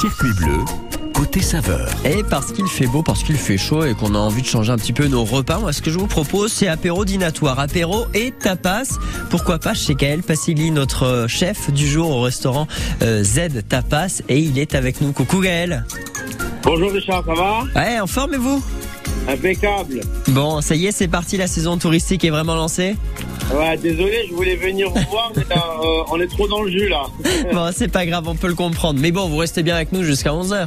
Circuit bleu, côté saveur. Et parce qu'il fait beau, parce qu'il fait chaud et qu'on a envie de changer un petit peu nos repas, moi ce que je vous propose c'est apéro dînatoire, apéro et tapas. Pourquoi pas chez Gaël Passili, notre chef du jour au restaurant euh, Z Tapas et il est avec nous. Coucou Gaël. Bonjour Richard, ça va? Ouais, en forme et vous? Impeccable. Bon, ça y est, c'est parti, la saison touristique est vraiment lancée? Ouais, désolé, je voulais venir vous voir, mais là, euh, on est trop dans le jus là. Bon, c'est pas grave, on peut le comprendre. Mais bon, vous restez bien avec nous jusqu'à 11h.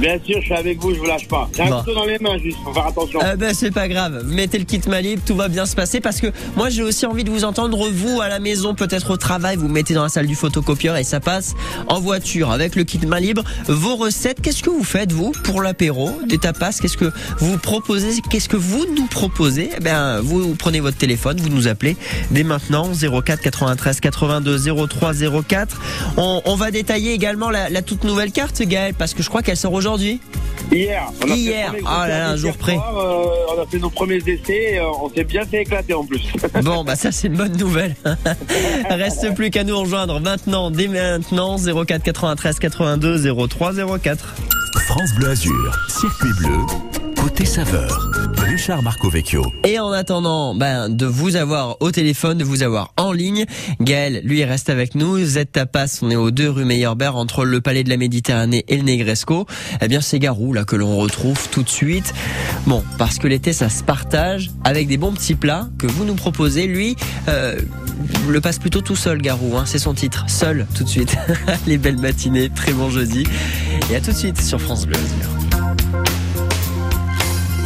Bien sûr, je suis avec vous, je vous lâche pas. J'ai un Bon. couteau dans les mains, juste, faut faire attention. Euh, ben, c'est pas grave. Mettez le kit Malib, tout va bien se passer parce que moi j'ai aussi envie de vous entendre vous à la maison, peut-être au travail, vous mettez dans la salle du photocopieur et ça passe en voiture avec le kit main libre. Vos recettes, qu'est-ce que vous faites vous pour l'apéro, des tapas Qu'est-ce que vous proposez Qu'est-ce que vous nous proposez? Eh bien, vous prenez votre téléphone, vous nous appelez dès maintenant 04 93 82 03 04. On, on va détailler également la, la toute nouvelle carte, Gaël, parce que je crois qu'elle sort aujourd'hui. Hier, on a fait Hier. Ah là là, un jour près. soir, euh, on a fait nos premiers essais, et, euh, on s'est bien fait éclater en plus. Bon, bah ça c'est une bonne nouvelle. Reste plus qu'à nous rejoindre maintenant, dès maintenant, 04 93 82 03 04. France Bleu Azur, Circuit bleu, côté saveur. Richard Marcovecchio. Et en attendant ben, de vous avoir au téléphone, de vous avoir en ligne, Gaël, lui, reste avec nous. Z Tapas, on est aux deux rue Meyerbeer, entre le Palais de la Méditerranée et le Negresco. Eh bien, c'est Garou, là, que l'on retrouve tout de suite. Bon, parce que l'été, ça se partage avec des bons petits plats que vous nous proposez. Lui, euh, le passe plutôt tout seul, Garou, hein, c'est son titre. Seul, tout de suite. Les belles matinées, très bon jeudi. Et à tout de suite sur France Bleu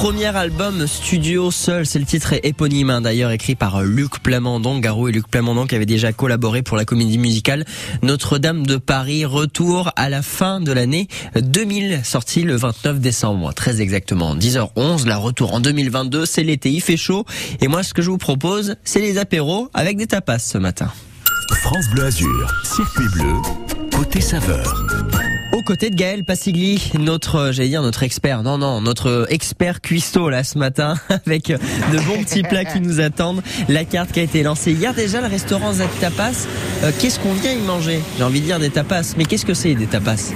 premier album studio seul, c'est le titre éponyme hein, d'ailleurs écrit par euh, Luc Plamondon, Garou et Luc Plamondon qui avaient déjà collaboré pour la comédie musicale Notre-Dame de Paris, retour à la fin de l'année 2000, sorti le 29 décembre, très exactement, 10h11, la retour en 2022, c'est l'été, il fait chaud. Et moi ce que je vous propose, c'est les apéros avec des tapas ce matin. France Bleu Azur, circuit bleu, côté saveur. Aux côtés de Gaël Passigli, notre, euh, j'allais dire notre expert, non non, notre expert cuistot là ce matin, avec de bons petits plats qui nous attendent. La carte qui a été lancée hier déjà, le restaurant Z Tapas. Euh, qu'est-ce qu'on vient y manger? J'ai envie de dire des tapas, mais qu'est-ce que c'est des tapas?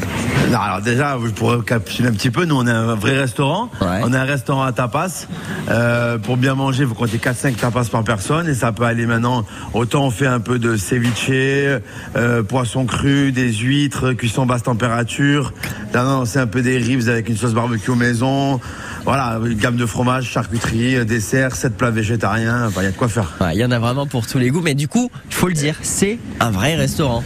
Non, alors déjà, je pourrais capsuler un petit peu. Nous, on est un vrai restaurant. Ouais. On est un restaurant à tapas. Euh, pour bien manger, vous comptez 4-5 tapas par personne. Et ça peut aller maintenant. Autant on fait un peu de ceviche, euh, poisson cru, des huîtres, cuisson basse température. Là, non, c'est un peu des ribs avec une sauce barbecue maison. Voilà, une gamme de fromage, charcuterie, euh, dessert, 7 plats végétariens. Il y a de quoi faire. Il y en a vraiment pour tous les goûts, mais du coup, il faut le dire, c'est un vrai restaurant.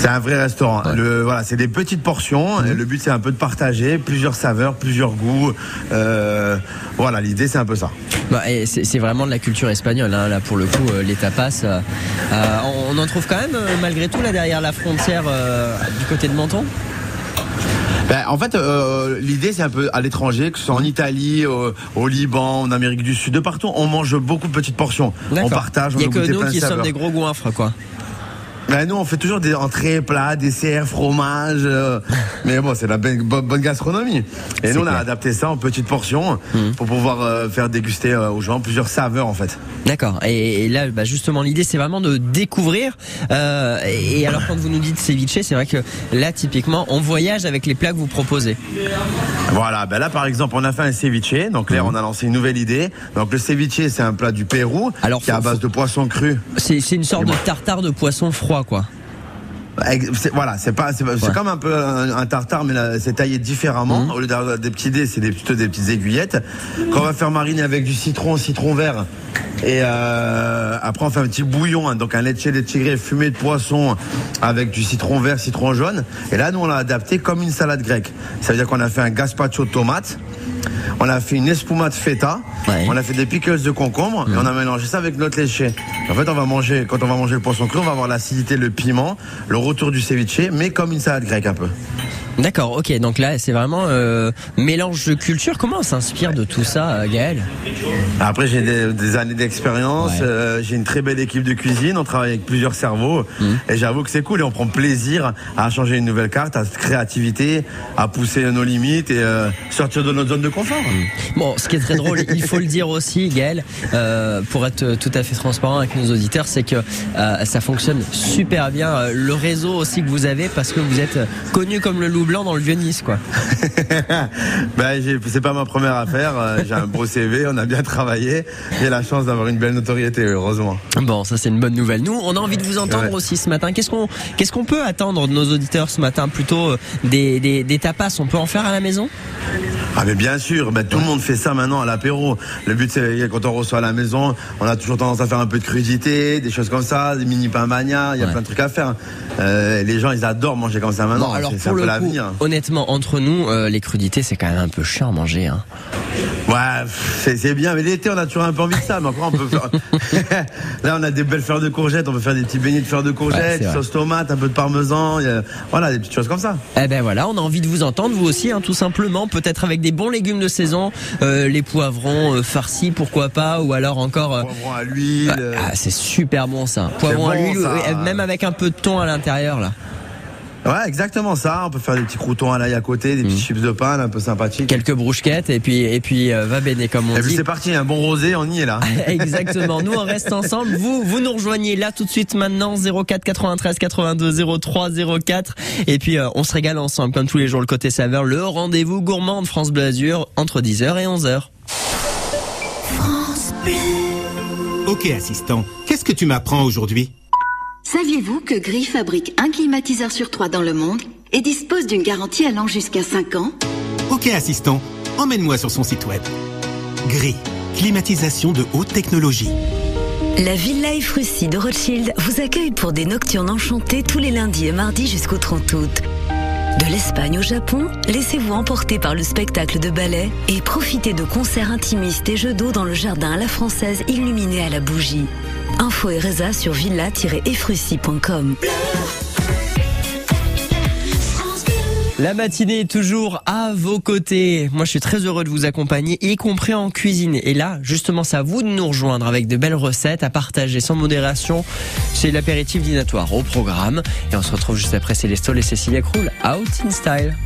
C'est un vrai restaurant. Le, voilà, c'est des petites portions. Et Le but, c'est un peu de partager plusieurs saveurs, plusieurs goûts. Euh, voilà, l'idée, c'est un peu ça. Bah, c'est vraiment de la culture espagnole, hein, là pour le coup, euh, les tapas. euh, on en trouve quand même, malgré tout, là derrière la frontière euh, du côté de Menton? Ben, en fait, euh, l'idée, c'est un peu à l'étranger, que ce soit en Italie, au, au Liban, en Amérique du Sud, de partout. On mange beaucoup de petites portions. On partage, on Il y a que nous qui sommes des gros goinfres, quoi. Ben, nous, on fait toujours des entrées, plats, desserts, fromage. euh, mais bon, c'est la bonne, gastronomie. Et nous, on a clair. adapté ça en petites portions pour pouvoir euh, faire déguster euh, aux gens plusieurs saveurs, en fait. D'accord. Et, et là, bah, justement, l'idée, c'est vraiment de découvrir. Et alors, quand vous nous dites ceviche, c'est vrai que là, typiquement, on voyage avec les plats que vous proposez. Voilà, ben là par exemple on a fait un ceviche, donc là on a lancé une nouvelle idée. Donc le ceviche c'est un plat du Pérou Alors, qui est à faut- base de poisson cru. C'est c'est une sorte de tartare de poisson froid, quoi. Voilà, c'est pas, c'est Ouais. comme un peu un, un tartare, mais là, c'est taillé différemment. Mhm. Au lieu d'avoir des petits dés, c'est des, plutôt des petites aiguillettes qu'on va faire mariner avec du citron, citron vert. Et euh, après, on fait un petit bouillon, hein, donc un leche de tigre fumé de poisson avec du citron vert, citron jaune. Et là, nous, on l'a adapté comme une salade grecque. Ça veut dire qu'on a fait un gazpacho de tomates. On a fait une espumade feta, Ouais. on a fait des pickles de concombre et on a mélangé ça avec notre léché. En fait, on va manger, quand on va manger le poisson cru, on va avoir l'acidité, le piment, le retour du ceviche, mais comme une salade grecque un peu. D'accord, ok. Donc là, c'est vraiment euh, mélange de culture. Comment on s'inspire de tout ça, euh, Gaël? Après, j'ai des, des années d'expérience, Ouais. euh, j'ai une très belle équipe de cuisine, on travaille avec plusieurs cerveaux et j'avoue que c'est cool et on prend plaisir à changer une nouvelle carte, à cette créativité, à pousser nos limites et euh, sortir de notre zone de confort. Bon, ce qui est très drôle, il faut le dire aussi, Gaël, pour être tout à fait transparent avec nos auditeurs, c'est que ça fonctionne super bien. Le réseau aussi que vous avez, parce que vous êtes connu comme le loup blanc dans le vieux Nice, quoi. ben, j'ai- c'est pas ma première affaire, euh, j'ai un beau CV, on a bien travaillé, j'ai la chance d'avoir une belle notoriété, heureusement. Bon, ça c'est une bonne nouvelle. Nous, on a envie de vous entendre Ouais. aussi ce matin. Qu'est-ce qu'on qu'est-ce qu'on peut attendre de nos auditeurs ce matin? Plutôt euh, des, des, des tapas, on peut en faire à la maison? Ah mais bien sûr, ben, tout le monde fait ça maintenant à l'apéro. Le but c'est quand on reçoit à la maison, on a toujours tendance à faire un peu de crudité, des choses comme ça, des mini pains mania, il y a Ouais. plein de trucs à faire. Euh, les gens ils adorent manger comme ça maintenant, Bon, alors pour un peu le coup, honnêtement, entre nous, euh, les crudités, c'est quand même un peu chiant à manger. Hein. Ouais, c'est bien, mais l'été on a toujours un peu envie de ça. Mais après on peut faire. Là on a des belles fleurs de courgettes, on peut faire des petits beignets de fleurs de courgettes, sauce tomate, un peu de parmesan, a- voilà des petites choses comme ça. Eh ben voilà, on a envie de vous entendre, vous aussi, hein, tout simplement, peut-être avec des bons légumes de saison, euh, les poivrons euh, farcis, pourquoi pas, ou alors encore... euh, Poivron à l'huile. ah, c'est super bon ça. Poivron à l'huile, même avec un peu de thon à l'intérieur là. Ouais, exactement ça. On peut faire des petits croutons à l'ail à côté, des petits Mm. chips de pain, un peu sympathiques. Quelques brouchequettes et puis et puis euh, va béné comme on Et puis dit. c'est parti, un bon rosé, on y est là. Exactement. Nous, on reste ensemble. Vous, vous nous rejoignez là tout de suite maintenant 04 93 82 03 04. Et puis, euh, on se régale ensemble comme tous les jours le côté saveur. Le rendez-vous gourmand de France Bleu Azur entre 10h et 11h. Ok, assistant, qu'est-ce que tu m'apprends aujourd'hui? Saviez-vous que Gris fabrique un climatiseur sur trois dans le monde et dispose d'une garantie allant jusqu'à 5 ans? Ok, assistant, emmène-moi sur son site web. Gris, climatisation de haute technologie. La Villa Life Russie de Rothschild vous accueille pour des nocturnes enchantées tous les lundis et mardis jusqu'au 30 août. De l'Espagne au Japon, laissez-vous emporter par le spectacle de ballet et profitez de concerts intimistes et jeux d'eau dans le jardin à la française illuminé à la bougie. Info et sur villa-efrussi.com. La matinée est toujours à vos côtés. Moi, je suis très heureux de vous accompagner, y compris en cuisine. Et là, justement, c'est à vous de nous rejoindre avec de belles recettes à partager sans modération. C'est l'apéritif dînatoire au programme. Et on se retrouve juste après Célestol et Cécilia Krull, Out in Style.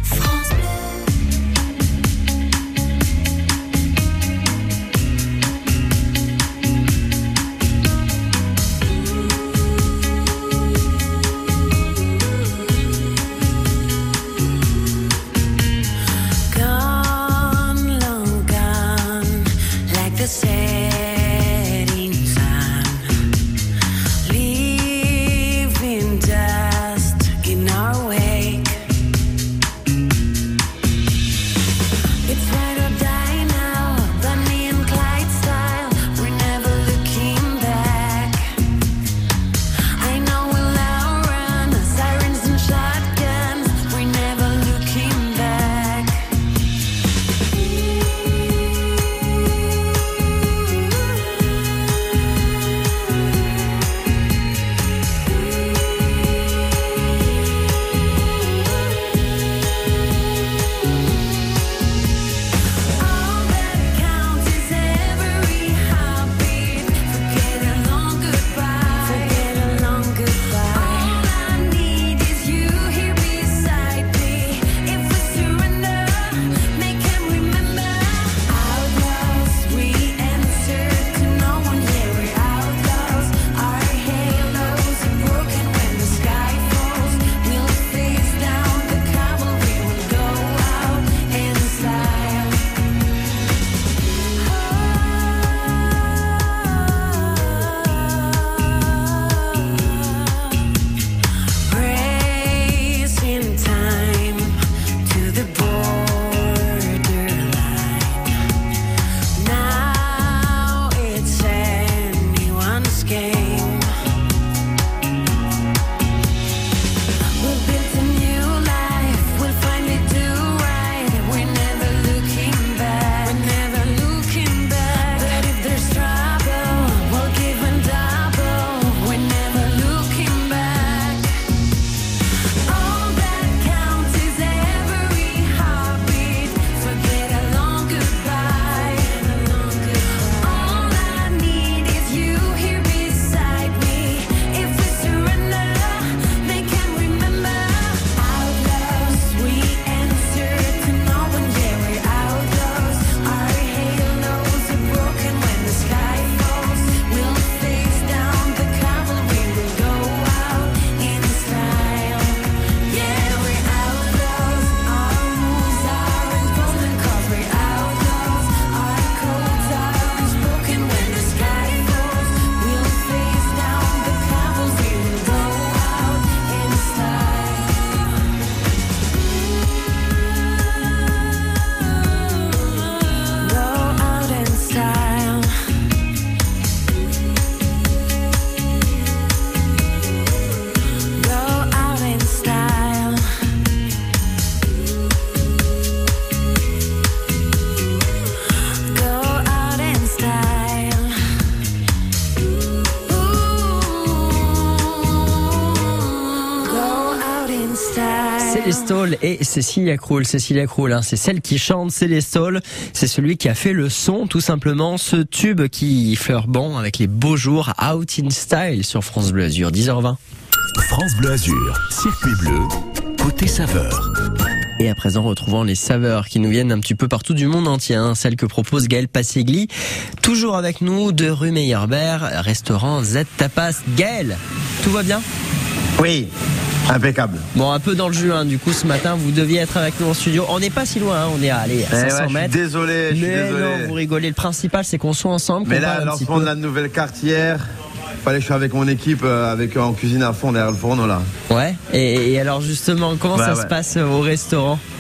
Célestol et Cécilia Krull. Cécilia Krull, hein, c'est celle qui chante Célestol. C'est celui qui a fait le son, tout simplement, ce tube qui fleure bon avec les beaux jours Out in Style sur France Bleu Azur, 10h20. France Bleu Azur, circuit bleu, côté saveur. Et à présent, retrouvons les saveurs qui nous viennent un petit peu partout du monde entier, hein, celles que propose Gaël Passegli. Toujours avec nous de rue Meyerbeer, restaurant Z Tapas. Gaël, tout va bien? Oui, impeccable. Bon, un peu dans le jus, hein, du coup, ce matin, vous deviez être avec nous en studio. On n'est pas si loin, hein, on est à, allez, à Eh ouais, 500 je suis mètres. désolé, je suis Mais désolé. non, vous rigolez. Le principal, c'est qu'on soit ensemble. Mais là, lancement de la nouvelle hier, fallait que je sois avec mon équipe, euh, avec en cuisine à fond derrière le fourneau là. Ouais. Et, et alors, justement, comment Bah ça ouais. se passe euh, au restaurant? Eh,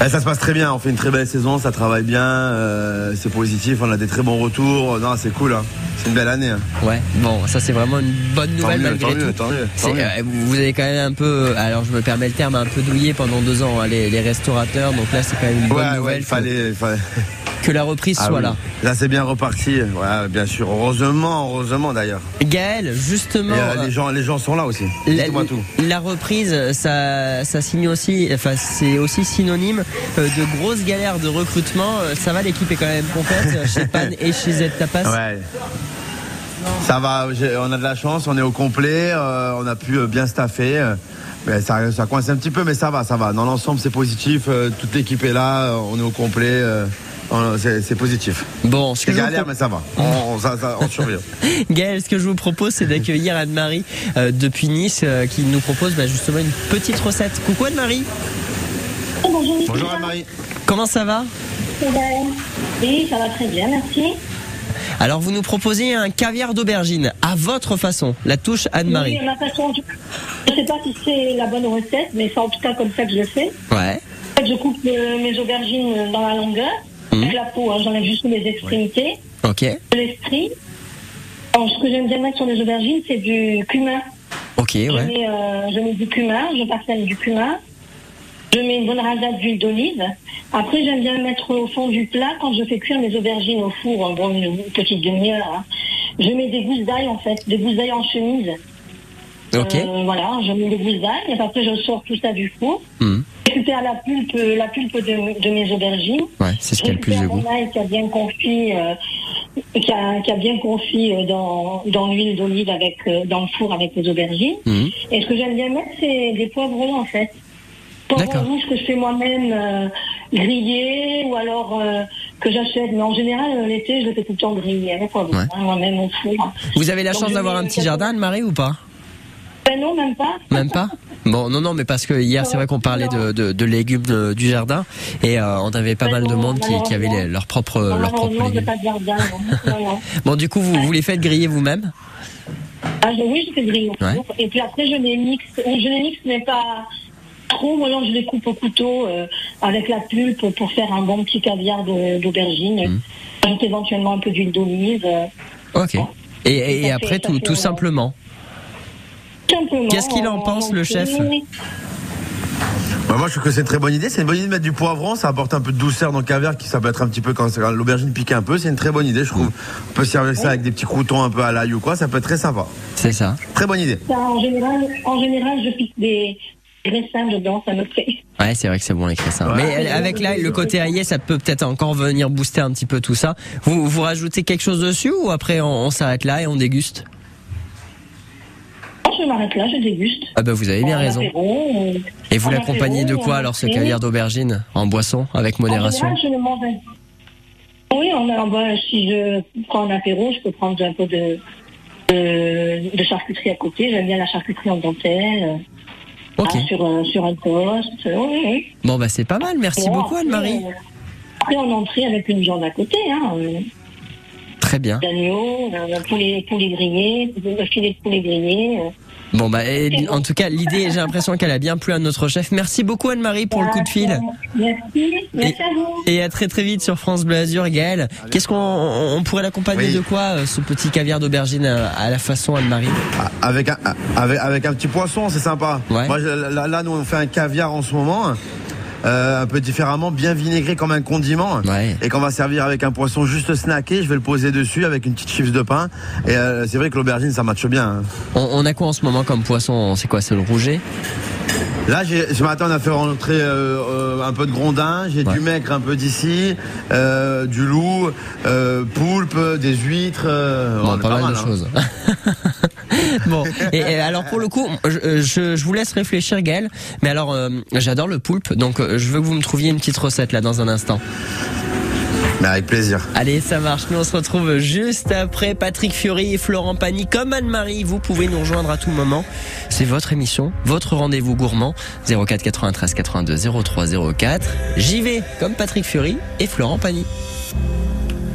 ça se passe très bien, on fait une très belle saison, ça travaille bien, euh, c'est positif, on a des très bons retours. Non, c'est cool, hein. c'est une belle année. hein. Ouais. Bon, ça, c'est vraiment une bonne nouvelle mieux, malgré tout. mieux, tant euh, vous avez quand même un peu, alors je me permets le terme, un peu douillé pendant deux ans hein, les, les restaurateurs. Donc là, c'est quand même une bonne Ouais, ouais, nouvelle il fallait, il fallait- que, la reprise Ah soit oui. là. Là, c'est bien reparti. Ouais, bien sûr. Heureusement, heureusement d'ailleurs. Gaël, Et justement. euh, les gens, les gens sont là aussi. La, tout. la reprise, ça, ça signe aussi, enfin c'est aussi synonyme euh, de grosses galères de recrutement. Euh, Ça va, l'équipe est quand même complète euh, chez Pan et chez Z Tapas. Ouais. Ça va, on a de la chance, on est au complet, euh, on a pu bien staffer. mais ça, ça coince un petit peu, mais ça va, ça va. Dans l'ensemble, c'est positif. euh, toute l'équipe est là, on est au complet. euh, c'est positif. Bon, C'est galère, mais ça va. On, on- ça- ça- on survit. Gaël, ce que je vous propose, c'est d'accueillir Anne-Marie euh, depuis Nice, qui nous propose bah, justement une petite recette. Coucou Anne-Marie, Bonjour Anne-Marie. comment ça va? Oui, ça va très bien, merci. Alors vous nous proposez un caviar d'aubergine à votre façon, la touche Anne-Marie. Oui, ma façon, je ne sais pas si c'est la bonne recette, mais c'est en tout cas comme ça que je le fais. Ouais. En fait, je coupe euh, mes aubergines dans la longueur, Mhm. avec la peau, hein, j'enlève juste les extrémités, Ok. l'esprit. Alors, ce que j'aime bien mettre sur les aubergines, c'est du cumin. Ok, Je, ouais. mets, euh, je mets du cumin, je parsème du cumin. Je mets une bonne rasade d'huile d'olive. Après, j'aime bien mettre au fond du plat, quand je fais cuire mes aubergines au four, en bon, une petite demi-heure, hein, je mets des gousses d'ail, en fait, des gousses d'ail en chemise. Ok. Euh, voilà, je mets des gousses d'ail, et après, je sors tout ça du four. Je récupère la pulpe, la pulpe de, de mes aubergines. Ouais, c'est ce qui a le plus de goût. ail qui a bien confit, euh, qui, a, qui a bien confit euh, dans, dans l'huile d'olive avec dans le four avec les aubergines. Mhm. Et ce que j'aime bien mettre, c'est des poivrons en fait. Rouges que je fais moi-même euh, griller ou alors euh, que j'achète. Mais en général, euh, l'été, je le fais tout le temps griller Ouais. hein, moi-même au four. Vous avez la Donc, chance d'avoir un petit jardin, Anne-Marie, ou pas? Ben non, même pas. Même pas? Bon, non, non, mais parce que hier, c'est vrai qu'on parlait de, de, de légumes du jardin et euh, on avait pas Ouais, mal de monde qui, qui avait les- leurs propres Malheureusement, j'ai légumes. pas de jardin. non. Non, non. Bon, du coup, vous, vous les faites griller vous-même? Ah, oui, je fais griller Ouais. Et puis après, je les mixe. Je les mixe, mais pas trop. Ou alors, je les coupe au couteau euh, avec la pulpe pour faire un bon petit caviar d'aubergine. J'ajoute éventuellement un peu d'huile d'olive. euh, Ok. Et, et, et Ça après, fait- tout, tout simplement. simplement. Qu'est-ce qu'il en euh, pense, le chef Bah, moi, je trouve que c'est une très bonne idée. C'est une bonne idée de mettre du poivron. Ça apporte un peu de douceur dans le caviar qui ça peut être un petit peu quand, quand l'aubergine pique un peu. C'est une très bonne idée, je trouve. On peut servir ça avec des petits croutons un peu à l'ail ou quoi. Ça peut être très sympa. C'est ça. Très bonne idée. Ça, en, général, en général, je pique des graissins dedans. Ça me fait. Ouais, c'est vrai que c'est bon les cressins. Ouais. Mais euh, avec là, le côté aillé, ça peut peut-être encore venir booster un petit peu tout ça. Vous, vous rajoutez quelque chose dessus ou après on, on s'arrête là et on déguste? Je m'arrête là, je déguste. Ah bah vous avez bien En raison. apéro, euh, Et vous en l'accompagnez de quoi en alors ce caviar d'aubergine En boisson, avec En modération? général, je le mange. Oui, en, en- ben, si je prends un apéro, je peux prendre un peu de, de, de charcuterie à côté. J'aime bien la charcuterie en dentelle. Hein, sur, un- sur un toast. Oui, oui. Bon bah c'est pas mal, merci Bon, beaucoup après, Anne-Marie. euh, Après, en entrée avec une viande à côté. Hein, Très bien. d'agneau, poulet, poulet grillé, filet de poulet grillé. Euh. Bon bah et, en tout cas l'idée, j'ai l'impression qu'elle a bien plu à notre chef. Merci beaucoup Anne-Marie pour le coup de fil. Merci. Merci à vous. Et à très très vite sur France Bleu Azur, Gaël. Qu'est-ce qu'on on on pourrait l'accompagner Oui. de quoi euh, ce petit caviar d'aubergine à, à la façon Anne-Marie? Ah, Avec un, avec, avec un petit poisson, c'est sympa. Ouais. Moi, je- là, là, nous, on fait un caviar en ce moment. Euh, un peu différemment, bien vinaigré comme un condiment, et qu'on va servir avec un poisson juste snacké. Je vais le poser dessus avec une petite chips de pain. Et euh, c'est vrai que l'aubergine, ça matche bien. hein. On, on a quoi en ce moment comme poisson? C'est quoi C'est le rouget? Là, j'ai- ce matin, on a fait rentrer euh, euh, un peu de grondin, j'ai du maigre un peu d'ici, euh, du loup, euh, poulpe, des huîtres. euh, Bon, on pas, mal, mal, de hein. choses. bon, et, et alors pour le coup, je, je- je vous laisse réfléchir, Gaël. Mais alors, euh, j'adore le poulpe, donc euh, je veux que vous me trouviez une petite recette là dans un instant. Mais avec plaisir. Allez, ça marche. Nous, on se retrouve juste après Patrick Fiori et Florent Pagny. Comme Anne-Marie, vous pouvez nous rejoindre à tout moment. C'est votre émission, votre rendez-vous gourmand. 04 93 82 03 04. J'y vais, comme Patrick Fiori et Florent Pagny.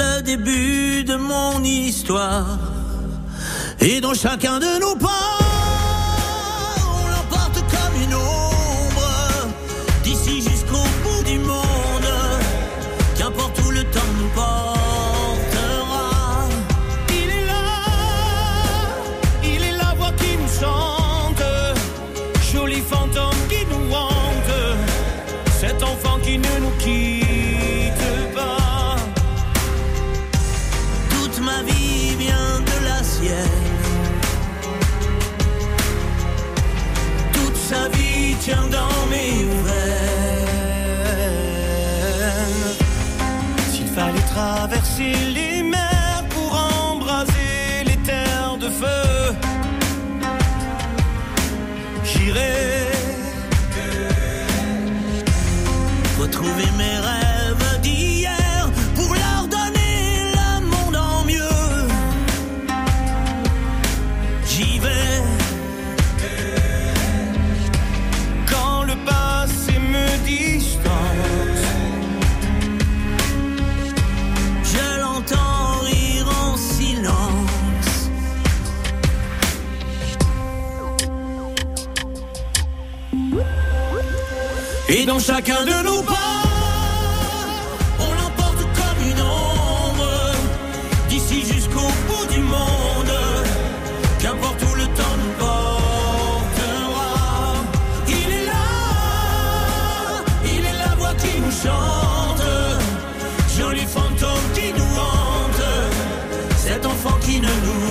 Le début de mon histoire. Et dans chacun de nos pas, traverser les Et dans chacun de nos pas, on l'emporte comme une ombre, d'ici jusqu'au bout du monde, qu'importe où le temps nous portera. Il est là, il est la voix qui nous chante, joli fantôme qui nous hante, cet enfant qui ne nous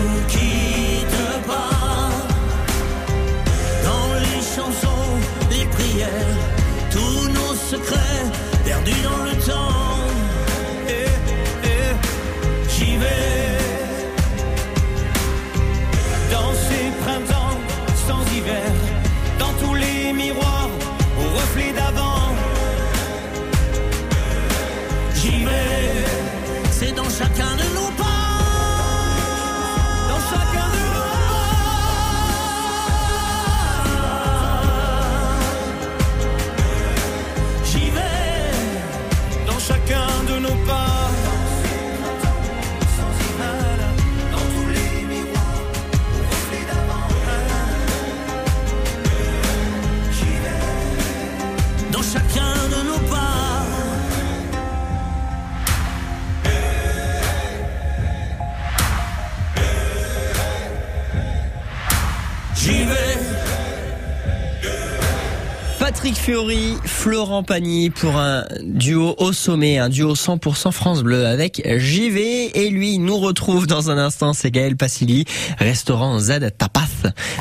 Patrick Fiori, Florent Pagny pour un duo au sommet, un duo 100% France Bleu avec JV et lui nous retrouve dans un instant, c'est Gaël Passili, restaurant Z Tapas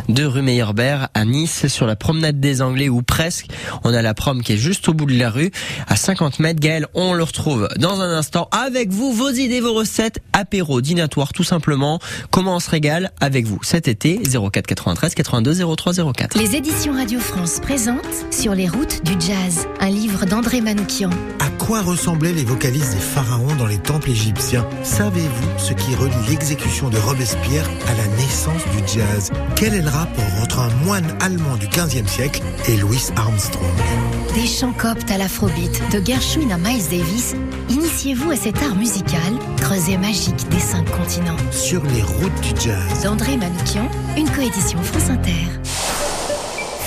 de rue Meyerbeer à Nice sur la promenade des Anglais ou presque. On a la prom qui est juste au bout de la rue à 50 mètres. Gaël, on le retrouve dans un instant avec vous, vos idées, vos recettes, apéro, dînatoire tout simplement. Comment on se régale avec vous? Cet été 04 93 82 03 04. Les éditions Radio France présentent Sur les routes du jazz, un livre d'André Manoukian. À quoi ressemblaient les vocalises des pharaons dans les temples égyptiens? Savez-vous ce qui relie l'exécution de Robespierre à la naissance du jazz? Quel est le rapport entre un moine allemand du 15e siècle et Louis Armstrong? Des chants coptes à l'afrobeat, de Gershwin à Miles Davis, initiez-vous à cet art musical, creuset magique des cinq continents. Sur les routes du jazz. D'André Manoukian, une coédition France Inter.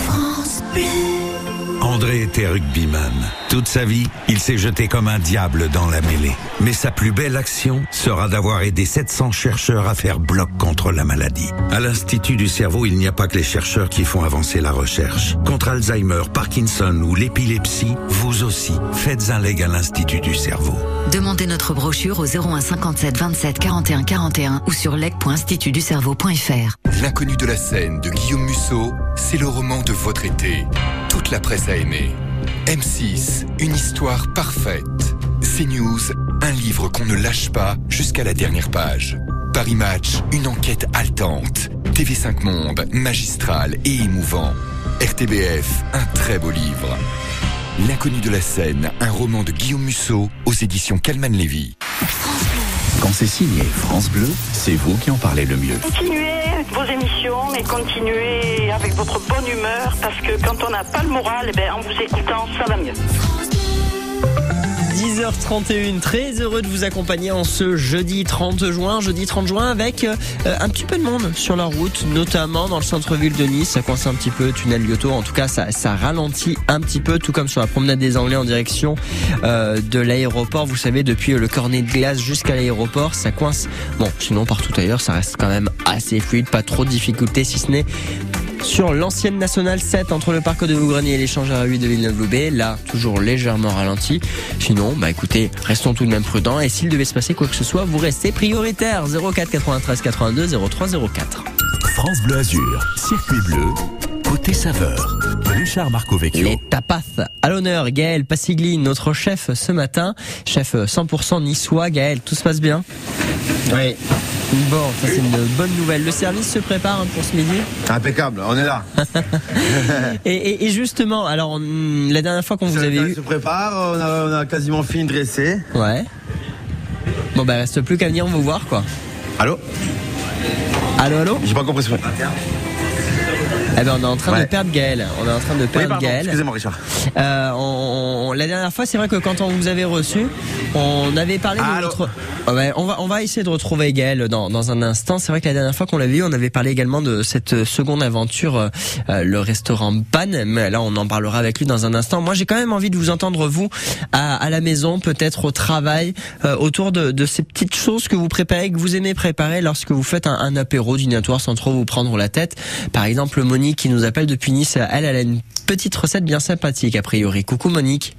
France Bleu. André était rugbyman. Toute sa vie, il s'est jeté comme un diable dans la mêlée. Mais sa plus belle action sera d'avoir aidé 700 chercheurs à faire bloc contre la maladie. À l'Institut du cerveau, il n'y a pas que les chercheurs qui font avancer la recherche. Contre Alzheimer, Parkinson ou l'épilepsie, vous aussi, faites un leg à l'Institut du cerveau. Demandez notre brochure au 01 57 27 41 41 ou sur leg.institutducerveau.fr. L'inconnu de la scène de Guillaume Musso, c'est le roman de votre été. Toute la presse a aimé. M6, une histoire parfaite. CNews, un livre qu'on ne lâche pas jusqu'à la dernière page. Paris Match, une enquête haletante. TV5 Monde, magistral et émouvant. RTBF, un très beau livre. L'inconnu de la scène, un roman de Guillaume Musso aux éditions Calman Lévy. Quand c'est signé France Bleu, c'est vous qui en parlez le mieux. Mais continuez avec votre bonne humeur, parce que quand on n'a pas le moral, eh ben, en vous écoutant, ça va mieux. 10h31, très heureux de vous accompagner en ce jeudi 30 juin, jeudi 30 juin avec euh, un petit peu de monde sur la route, notamment dans le centre-ville de Nice, ça coince un petit peu, tunnel Lyoto, en tout cas ça, ça ralentit un petit peu, tout comme sur la promenade des Anglais en direction euh, de l'aéroport, vous savez depuis le cornet de glace jusqu'à l'aéroport, ça coince, bon sinon partout ailleurs ça reste quand même assez fluide, pas trop de difficultés si ce n'est sur l'ancienne nationale 7 entre le parc de Vougrenier et l'échange à 8 de Villeneuve-Loubet. Là, toujours légèrement ralenti. Sinon, bah écoutez, restons tout de même prudents. Et s'il devait se passer quoi que ce soit, vous restez prioritaire. 04 93 82 03 04. France Bleu Azur, circuit bleu, côté saveur. Richard Marco Vecchio. Les tapas à l'honneur. Gaël Passigli, notre chef ce matin. Chef 100% niçois. Gaël, tout se passe bien? Oui. Bon, ça c'est une bonne nouvelle. Le service se prépare hein, pour ce midi Impeccable, on est là. et, et- et justement, alors on- la dernière fois qu'on vous avait eu... se prépare, on a, on a quasiment fini de dresser. Ouais. Bon bah reste plus qu'à venir vous voir quoi. Allô? Allô, allô? J'ai pas compris ce mot. Eh ben on est en train de perdre Gaël. On est en train de Oui, perdre pardon, Gaël. excusez-moi Richard. Euh, on- on- la dernière fois, c'est vrai que quand on vous avait reçu, on avait parlé de votre. Ah on va on va essayer de retrouver Gaël dans dans un instant. C'est vrai que la dernière fois qu'on l'avait vu, on avait parlé également de cette seconde aventure, euh, le restaurant Pan. Mais là, on en parlera avec lui dans un instant. Moi, j'ai quand même envie de vous entendre vous à, à la maison, peut-être au travail, euh, autour de, de ces petites choses que vous préparez, que vous aimez préparer lorsque vous faites un, un apéro dînatoire sans trop vous prendre la tête. Par exemple, Monique qui nous appelle depuis Nice, elle, elle a une petite recette bien sympathique a priori. Coucou Monique.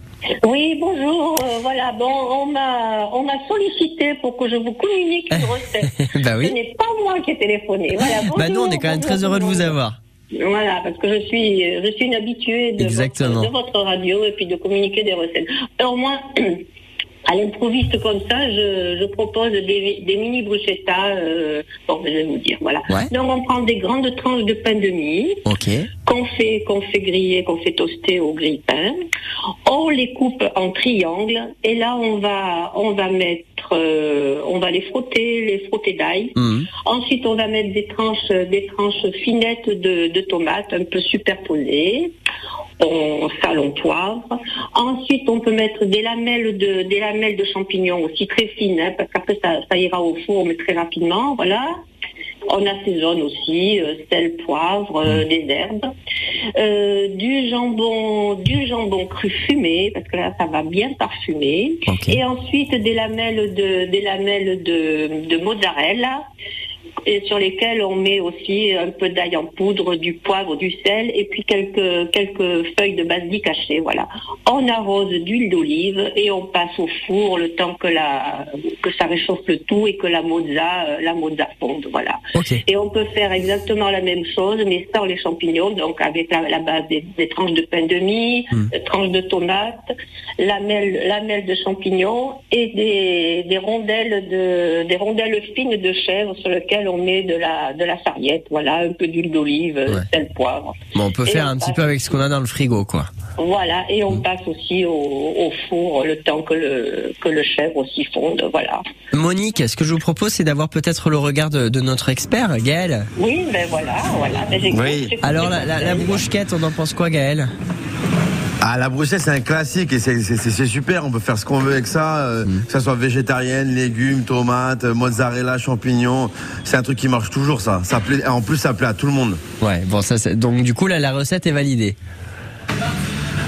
Oui, bonjour. euh, voilà, bon, on m'a, on m'a sollicité pour que je vous communique une recette. bah oui. Ce n'est pas moi qui ai téléphoné. Voilà, Bah nous, on bonjour, est quand même bonjour, très heureux de vous bonjour. avoir. Voilà, parce que je suis, je suis une habituée de. Votre, de votre radio et puis de communiquer des recettes. Alors moi, à l'improviste comme ça, je, je propose des, des mini bruschettas. Euh, bon, je vais vous dire, voilà. Ouais. Donc on prend des grandes tranches de pain de mie Ok. qu'on fait, qu'on fait griller, qu'on fait toaster au grille-pain. On les coupe en triangles et là on va, on va mettre, euh, on va les frotter, les frotter d'ail. Mhm. Ensuite on va mettre des tranches, des tranches finettes de, de tomates un peu superposées. On sale, on poivre. Ensuite, on peut mettre des lamelles de, des lamelles de champignons aussi très fines, hein, parce qu'après ça, ça ira au four, mais très rapidement, voilà. On assaisonne aussi, euh, sel, poivre, euh, des herbes, Euh, du jambon, du jambon cru fumé, parce que là ça va bien parfumer. Et ensuite des lamelles de, des lamelles de, de mozzarella, et sur lesquelles on met aussi un peu d'ail en poudre, du poivre, du sel, et puis quelques quelques feuilles de basilic hachées. Voilà. On arrose d'huile d'olive et on passe au four le temps que la que ça réchauffe le tout et que la mozza euh, la mozza fonde. Voilà. Et on peut faire exactement la même chose, mais sans les champignons, donc avec la, la base des, des tranches de pain de mie, des tranches de tomates, lamelles, lamelles de champignons et des, des rondelles de des rondelles fines de chèvre sur lesquelles on met de la, de la sarriette, voilà, un peu d'huile d'olive, euh, sel, poivre. Bon, on peut Et faire on un petit peu avec ce qu'on a dans le frigo, quoi. Voilà, et Mm. on passe aussi au, au four le temps que le, que le chèvre aussi fonde, voilà. Monique, ce que je vous propose, c'est d'avoir peut-être le regard de, de notre expert, Gaël. Oui, ben voilà, voilà. Ben, Alors, la, la, brochquette, on en pense quoi, Gaël Ah, la brochette, c'est un classique et c'est- super. On peut faire ce qu'on veut avec ça, euh, Mm. que ça soit végétarienne, légumes, tomates, euh, mozzarella, champignons. C'est un truc qui marche toujours, ça. ça plaît, en plus, ça plaît à tout le monde. Ouais, bon, ça, c'est- donc du coup, là, la recette est validée.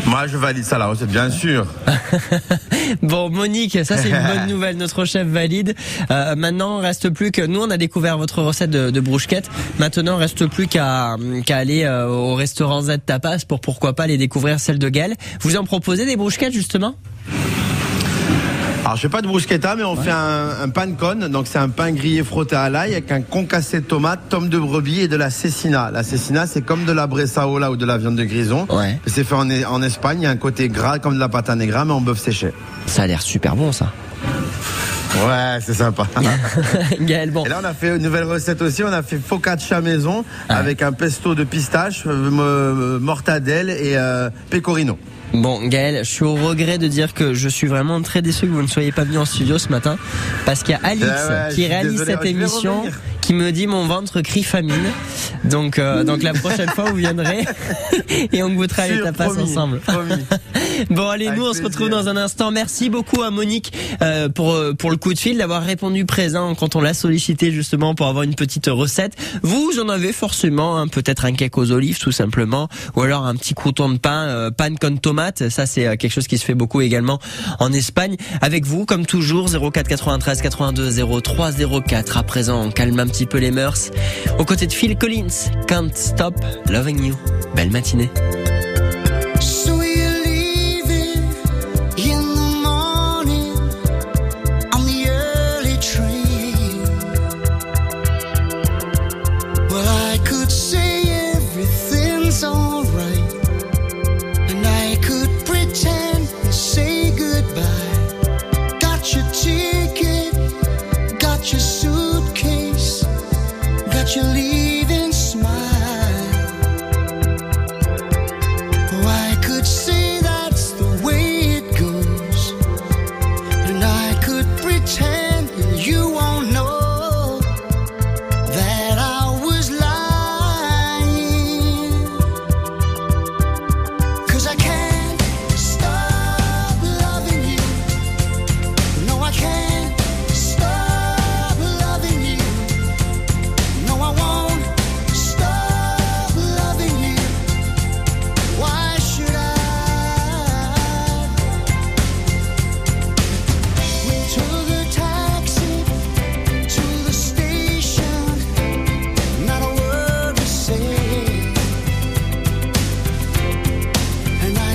Moi, je valide ça, la recette, bien sûr. Bon, Monique, ça c'est une bonne nouvelle. Notre chef valide. Euh, maintenant, reste plus que nous, on a découvert votre recette de, de. Maintenant, reste plus qu'à qu'à aller euh, au restaurant Z Tapas pour pourquoi pas aller découvrir celle de Gaël. Vous en proposez des brochquettes justement? Alors, je fais pas de bruschetta, mais on fait un, un pan con. Donc, c'est un pain grillé frotté à l'ail avec un concassé de tomates, tomes de brebis et de la cecina. La cecina, c'est comme de la bressaola ou de la viande de grison. Ouais. C'est fait en, en Espagne. Il y a un côté gras comme de la pâte à negra, mais en bœuf séché. Ça a l'air super bon, ça. Ouais, c'est sympa. Gaël, bon. Et là, on a fait une nouvelle recette aussi. On a fait focaccia maison avec un pesto de pistache, euh, me- mortadelle et euh, pecorino. Bon, Gaël, je suis au regret de dire que je suis vraiment très déçu que vous ne soyez pas venu en studio ce matin parce qu'il y a Alix Ah ouais, qui réalise désolé, cette émission qui me dit mon ventre crie famine. Donc, euh, donc la prochaine fois vous viendrez et on goûtera les tapas promis, ensemble. Bon allez, nous on se retrouve dans un instant. Merci beaucoup à Monique euh, pour euh, pour le coup de fil, d'avoir répondu présent quand on l'a sollicité justement pour avoir une petite recette. Vous en avez forcément hein, peut-être un cake aux olives tout simplement, ou alors un petit crouton de pain, euh, pan con tomate. Ça c'est euh, quelque chose qui se fait beaucoup également en Espagne. Avec vous, comme toujours, 04 93 82 03 04. À présent, on calme un petit peu les mœurs. Aux côtés de Phil Collins, Can't Stop Loving You. Belle matinée.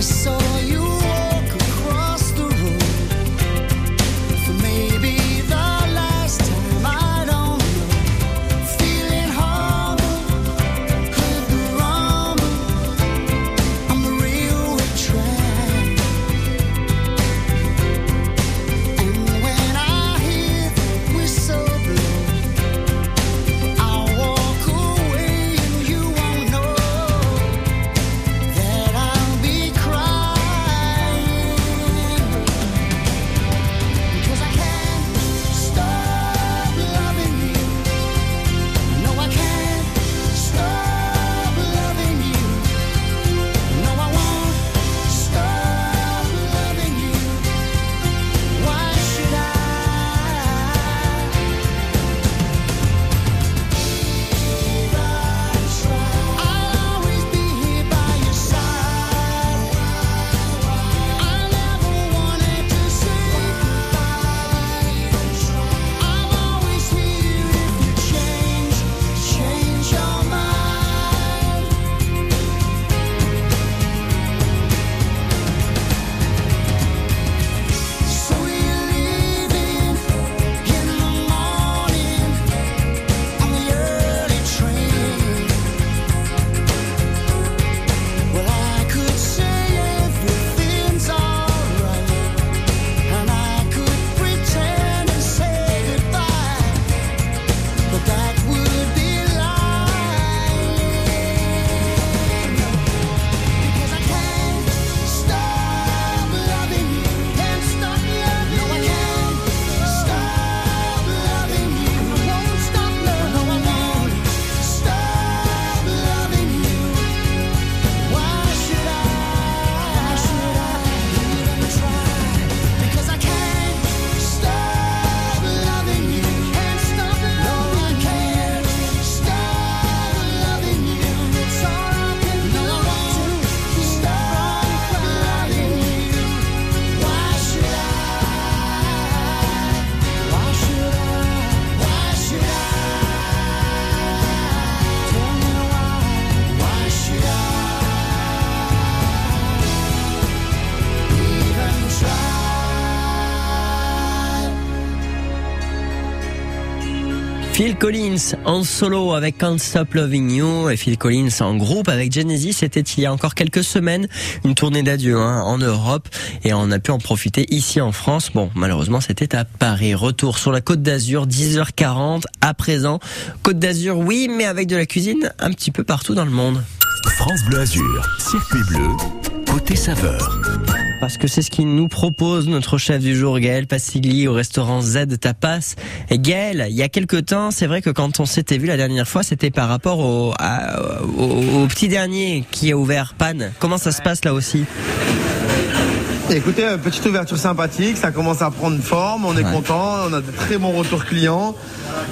So. soul. Collins en solo avec Can't Stop Loving You et Phil Collins en groupe avec Genesis. C'était il y a encore quelques semaines une tournée d'adieu hein, en Europe et on a pu en profiter ici en France. Bon, malheureusement, c'était à Paris. Retour sur la Côte d'Azur, 10h40 à présent. Côte d'Azur, oui, mais avec de la cuisine un petit peu partout dans le monde. France Bleu Azur, circuit bleu, côté saveur. Parce que c'est ce qu'il nous propose notre chef du jour, Gaël Passigli, au restaurant Z Tapas. Et Gaël, il y a quelques temps, c'est vrai que quand on s'était vu la dernière fois, c'était par rapport au, à- au, au petit dernier qui a ouvert Pan. Comment ça se passe là aussi? Écoutez, euh, petite ouverture sympathique, ça commence à prendre forme, on est content, on a de très bons retours clients,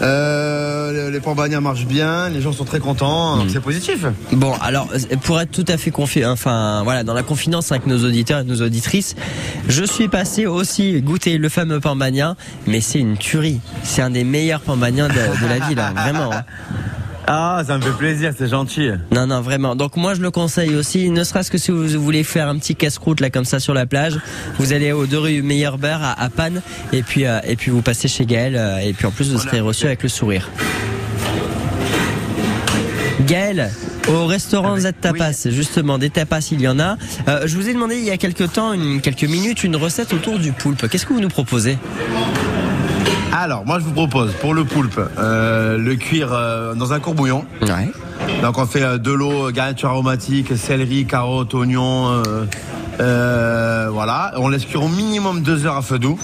euh, les pambagnas marchent bien, les gens sont très contents, donc c'est positif. Bon, alors pour être tout à fait confi, enfin voilà, dans la confidence avec nos auditeurs et nos auditrices, je suis passé aussi goûter le fameux Pambagna, mais c'est une tuerie. C'est un des meilleurs Pambagnas de, de la ville, hein, vraiment. hein. Ah, ça me fait plaisir, c'est gentil. Non, non, vraiment. Donc moi, je le conseille aussi, ne serait-ce que si vous voulez faire un petit casse-croûte là comme ça sur la plage, vous allez au 2 rue Meilleur Beurre à, à Panne, et puis euh, et puis vous passez chez Gaël, euh, et puis en plus vous serez reçu avec le sourire. Gaël, au restaurant Z Tapas, justement, des tapas, il y en a. Euh, je vous ai demandé il y a quelques temps, une, quelques minutes, une recette autour du poulpe. Qu'est-ce que vous nous proposez? Alors, moi je vous propose pour le poulpe, euh, le cuire euh, dans un courbouillon. Ouais. Donc on fait euh, de l'eau, garniture aromatique, céleri, carottes, oignons, euh, euh, voilà. On laisse cuire au minimum deux heures à feu doux.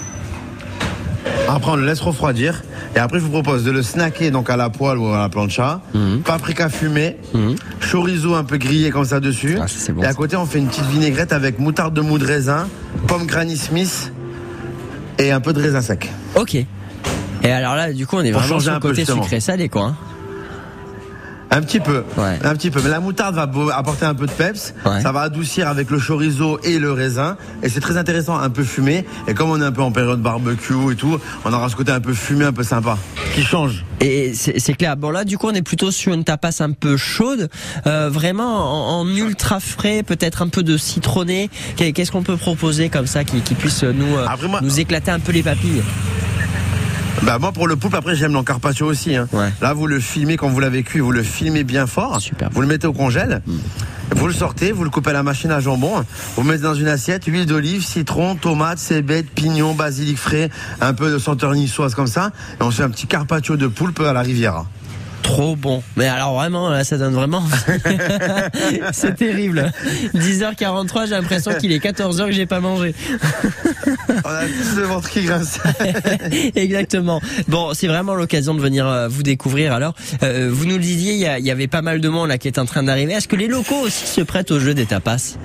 Après on le laisse refroidir. Et après je vous propose de le snacker donc à la poêle ou à la plancha. Paprika fumée, chorizo un peu grillé comme ça dessus. et à côté on fait une petite vinaigrette avec moutarde de mou de raisin, pomme Granny Smith et un peu de raisin sec. Ok. Et alors là, du coup, on est Pour vraiment changer sur le côté justement. sucré salé, quoi. hein. Un petit peu, un petit peu. Mais la moutarde va apporter un peu de peps. Ça va adoucir avec le chorizo et le raisin. Et c'est très intéressant, un peu fumé. Et comme on est un peu en période barbecue et tout, on aura ce côté un peu fumé, un peu sympa, qui change. Et c'est clair. Bon là, du coup, on est plutôt sur une tapas un peu chaude, euh, vraiment en, en ultra frais, peut-être un peu de citronné. Qu'est- Qu'est-ce qu'on peut proposer comme ça qui, qui puisse nous euh, nous éclater un peu les papilles? Bah moi pour le poulpe après j'aime l'encarpaccio aussi. hein. Là vous le filmez quand vous l'avez cuit, vous le filmez bien fort. Vous le mettez au congèle. Vous le sortez, vous le coupez à la machine à jambon, vous le mettez dans une assiette, huile d'olive, citron, tomate, cébette, pignon, basilic frais, un peu de senteur niçoise comme ça, et on fait un petit carpaccio de poulpe à la riviera. Trop bon. Mais alors vraiment, là, ça donne vraiment. c'est terrible. 10h43, j'ai l'impression qu'il est 14h que j'ai pas mangé. On a tous le ventre qui grince. Exactement. Bon, c'est vraiment l'occasion de venir euh, vous découvrir. Alors, euh, vous nous le disiez, il y, y avait pas mal de monde là qui est en train d'arriver. Est-ce que les locaux aussi se prêtent au jeu des tapas?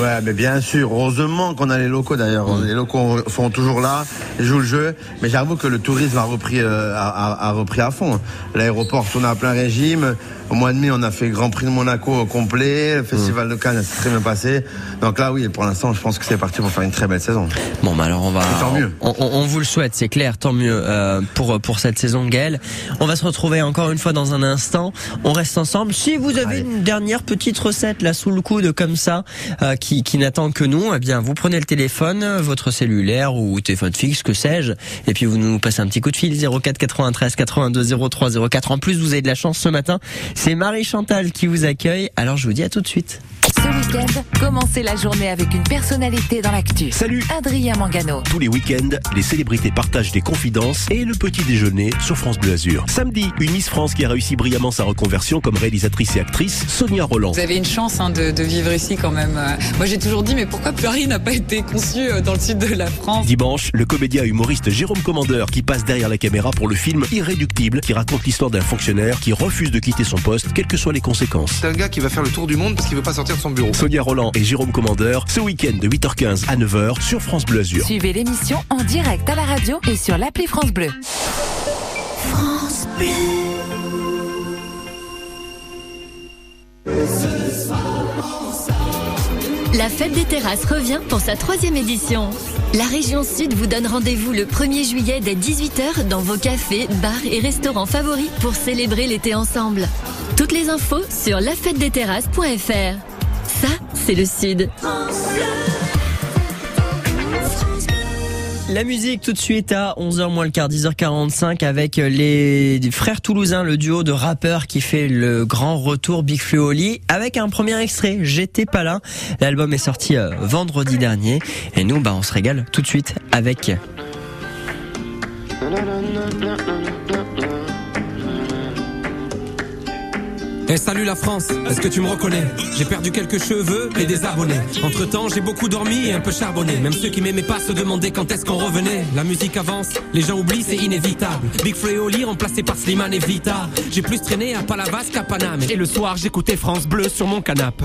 Ouais, mais bien sûr. Heureusement qu'on a les locaux d'ailleurs. Les locaux sont toujours là, ils jouent le jeu. Mais j'avoue que le tourisme a repris, euh, a, a- a repris à fond. L'aéroport tourne à plein régime. Au mois de mai, on a fait Grand Prix de Monaco au complet. Le Festival de Cannes s'est très bien passé. Donc là, oui, pour l'instant, je pense que c'est parti pour faire une très belle saison. Bon, bah alors on va. tant mieux. On, on- on vous le souhaite, c'est clair, tant mieux euh, pour pour cette saison, Gaël. On va se retrouver encore une fois dans un instant. On reste ensemble. Si vous avez une dernière petite recette là sous le coude comme ça, euh, qui qui n'attend que nous, eh bien vous prenez le téléphone, votre cellulaire ou téléphone fixe, que sais-je, et puis vous nous passez un petit coup de fil 04 93 82 03 04. En plus, vous avez de la chance ce matin. C'est Marie Chantal qui vous accueille. Alors je vous dis à tout de suite. Ce week-end, commencez la journée avec une personnalité dans l'actu. Salut Adrien Mangano. Tous les week-ends, les célébrités partagent des confidences et le petit déjeuner sur France Bleu Azur. Samedi, une Miss France qui a réussi brillamment sa reconversion comme réalisatrice et actrice, Sonia Roland. Vous avez une chance hein, de, de vivre ici quand même. Moi j'ai toujours dit mais pourquoi Paris n'a pas été conçu euh, dans le sud de la France? Dimanche, le comédien humoriste Jérôme Commandeur qui passe derrière la caméra pour le film Irréductible qui raconte l'histoire d'un fonctionnaire qui refuse de quitter son poste, quelles que soient les conséquences. C'est un gars qui va faire le tour du monde parce qu'il veut pas sortir de son bureau. Sonia Roland et Jérôme Commandeur, ce week-end de 8h15 à 9h sur France Bleu Azur. Suivez l'émission en direct à la radio et sur l'appli France Bleu. France Bleu. La fête des terrasses revient pour sa troisième édition. La région Sud vous donne rendez-vous le 1er juillet dès 18h dans vos cafés, bars et restaurants favoris pour célébrer l'été ensemble. Toutes les infos sur lafêtedesteterrasses.fr. Ça, c'est le Sud. La musique tout de suite à 11h moins le quart, 10h45 avec les frères toulousains, le duo de rappeurs qui fait le grand retour Big Flo et Oli avec un premier extrait, J'étais pas là. L'album est sorti euh, vendredi dernier et nous bah on se régale tout de suite avec Eh salut la France, est-ce que tu me reconnais? J'ai perdu quelques cheveux et des abonnés. Entre temps, j'ai beaucoup dormi et un peu charbonné. Même ceux qui m'aimaient pas se demandaient quand est-ce qu'on revenait. La musique avance, les gens oublient, c'est inévitable. Big Flo et Oli remplacé par Slimane et Vita. J'ai plus traîné à Palavas qu'à Paname. Et le soir, j'écoutais France Bleu sur mon canapé.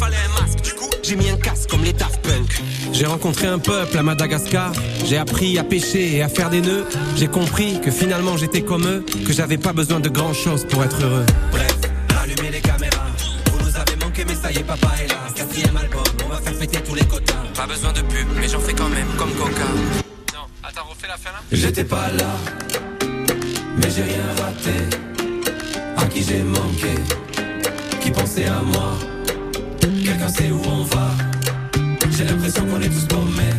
fallait un masque. Du coup, j'ai mis un casque comme les Daft Punk. J'ai rencontré un peuple à Madagascar. J'ai appris à pêcher et à faire des nœuds. J'ai compris que finalement j'étais comme eux, que j'avais pas besoin de grand chose pour être heureux. Bref, allumez les caméras. Vous nous avez manqué, mais ça y est, papa est là. Quatrième album, on va faire péter tous les quotas. Pas besoin de pub, mais j'en fais quand même comme Coca. Non, attends, refais la fin là. J'étais pas là, mais j'ai rien raté. À qui j'ai manqué, qui pensait à moi. Quelqu'un sait où on va. J'ai l'impression qu'on est tous paumés.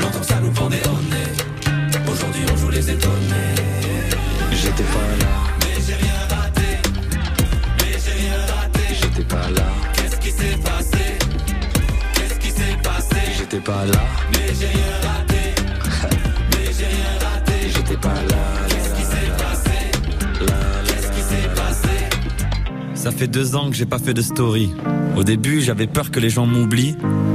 Longtemps que ça nous pendait au nez. Aujourd'hui on joue les étonnés. J'étais pas là. Mais j'ai rien raté. Mais j'ai rien raté. J'étais pas là. Qu'est-ce qui s'est passé? Qu'est-ce qui s'est passé? J'étais pas là. Mais j'ai rien raté. Mais j'ai rien raté. J'étais pas là. Ça fait deux ans que j'ai pas fait de story. Au début, j'avais peur que les gens m'oublient.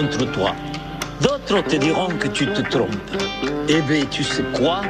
Contre toi. D'autres te diront que tu te trompes. Eh bien, tu sais quoi?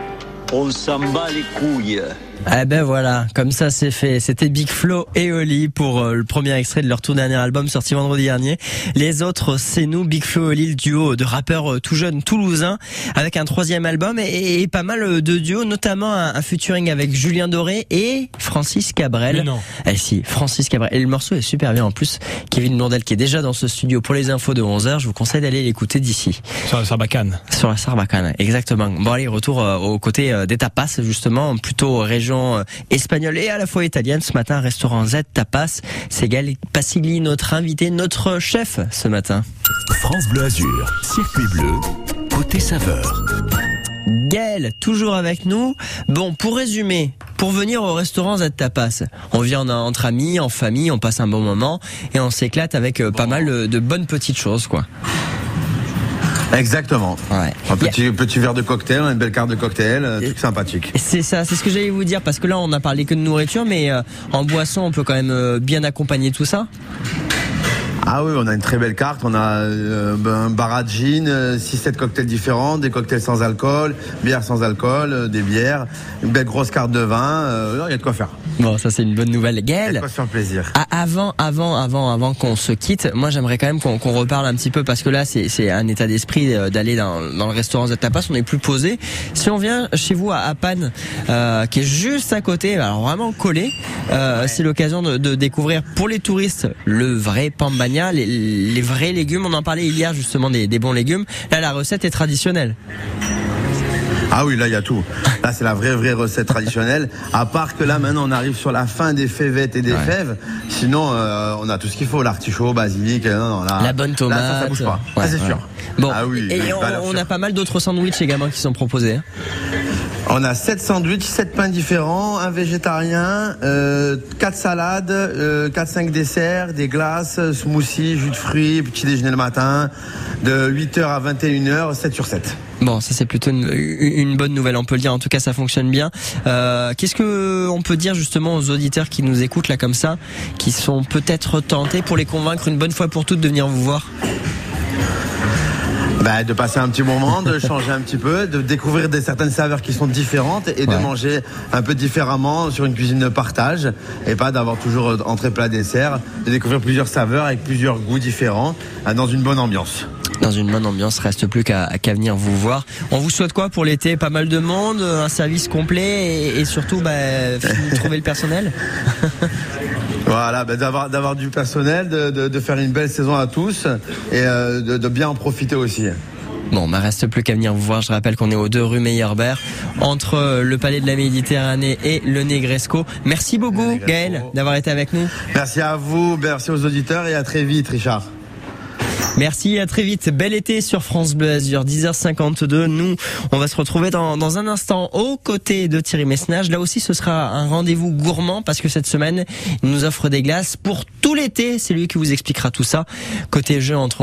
On s'en bat les couilles. Ah ben voilà, comme ça c'est fait. C'était Big Flo et Oli pour euh, le premier extrait de leur tout dernier album sorti vendredi dernier. Les autres, c'est nous, Big Flo et Oli, le duo de rappeurs euh, tout jeunes toulousains, avec un troisième album et, et pas mal euh, de duos, notamment un, un featuring avec Julien Doré et Francis Cabrel. Mais non. Eh si, Francis Cabrel. Et le morceau est super bien en plus. Kevin Blondel qui est déjà dans ce studio pour les infos de 11h, je vous conseille d'aller l'écouter d'ici. Sur la Sarbacane. Sur la Sarbacane, exactement. Bon allez, retour aux côtés euh, des tapas, justement, plutôt région euh, espagnole et à la fois italienne. Ce matin, restaurant Z Tapas. C'est Gaël Passigli, notre invité, notre chef ce matin. France Bleu Azur, circuit bleu, côté saveur. Gaël, toujours avec nous. Bon, pour résumer, pour venir au restaurant Z Tapas, on vient en- entre amis, en famille, on passe un bon moment et on s'éclate avec euh, pas mal euh, de bonnes petites choses, quoi. Exactement. Ouais. Un petit, petit verre de cocktail, une belle carte de cocktail, euh, truc sympathique. C'est ça, c'est ce que j'allais vous dire parce que là on a parlé que de nourriture, mais euh, en boisson on peut quand même euh, bien accompagner tout ça. Ah oui, on a une très belle carte. On a euh, un bar à gin, 6-7 cocktails différents, des cocktails sans alcool, bières sans alcool, euh, des bières, une belle grosse carte de vin. euh, Il y a de quoi faire. Bon, ça c'est une bonne nouvelle. A de Gaël, quoi faire plaisir. Ah, avant, avant, avant, avant qu'on se quitte, moi j'aimerais quand même qu'on reparle un petit peu parce que là c'est un état d'esprit euh, d'aller dans, dans le restaurant Z Tapas, on est plus posé. Si on vient chez vous à, à Panne, euh, qui est juste à côté, alors vraiment collé, euh, c'est l'occasion de, de découvrir pour les touristes le vrai les, les vrais légumes. On en parlait hier justement des, des bons légumes. Là la recette est traditionnelle. Ah oui, là il y a tout. Là c'est la vraie vraie recette traditionnelle. À part que là maintenant on arrive sur la fin des fèvettes et des fèves. Sinon euh, on a tout ce qu'il faut, l'artichaut, basilic. euh, Non, là, La bonne tomate. Là, ça, ça bouge pas. Ouais, c'est ouais. sûr. Bon, Ah oui, et on, sûre. a pas mal d'autres sandwichs également qui sont proposés. hein. On a 7 sandwichs, 7 pains différents, un végétarien, euh, 4 salades, euh, 4-5 desserts, des glaces, smoothies, jus de fruits, petit déjeuner le matin, de 8h à 21h, 7 sur 7. Bon, ça c'est plutôt une, bonne nouvelle, on peut le dire. En tout cas, ça fonctionne bien. Euh, Qu'est-ce que on peut dire justement aux auditeurs qui nous écoutent là comme ça, qui sont peut-être tentés pour les convaincre une bonne fois pour toutes de venir vous voir? Bah, de passer un petit moment, de changer un petit peu, de découvrir des certaines saveurs qui sont différentes et de manger un peu différemment sur une cuisine de partage et pas d'avoir toujours entrée plat dessert, de découvrir plusieurs saveurs avec plusieurs goûts différents euh, dans une bonne ambiance. Dans une bonne ambiance, reste plus qu'à venir vous voir. On vous souhaite quoi pour l'été? Pas mal de monde, un service complet et, et surtout bah, trouver le personnel? Voilà, bah, d'avoir d'avoir du personnel, de, de, de faire une belle saison à tous et euh, de, de bien en profiter aussi. Bon, bah reste plus qu'à venir vous voir. Je rappelle qu'on est aux deux rue Meyerbeer, entre euh, le Palais de la Méditerranée et le Negresco. Merci beaucoup, Gaël, d'avoir été avec nous. Merci à vous, merci aux auditeurs et à très vite, Richard. Merci, à très vite. Bel été sur France Bleu Azur, 10h52. Nous, on va se retrouver dans, dans un instant aux côtés de Thierry Messnage. Là aussi, ce sera un rendez-vous gourmand parce que cette semaine, il nous offre des glaces pour tout l'été. C'est lui qui vous expliquera tout ça. Côté jeu entre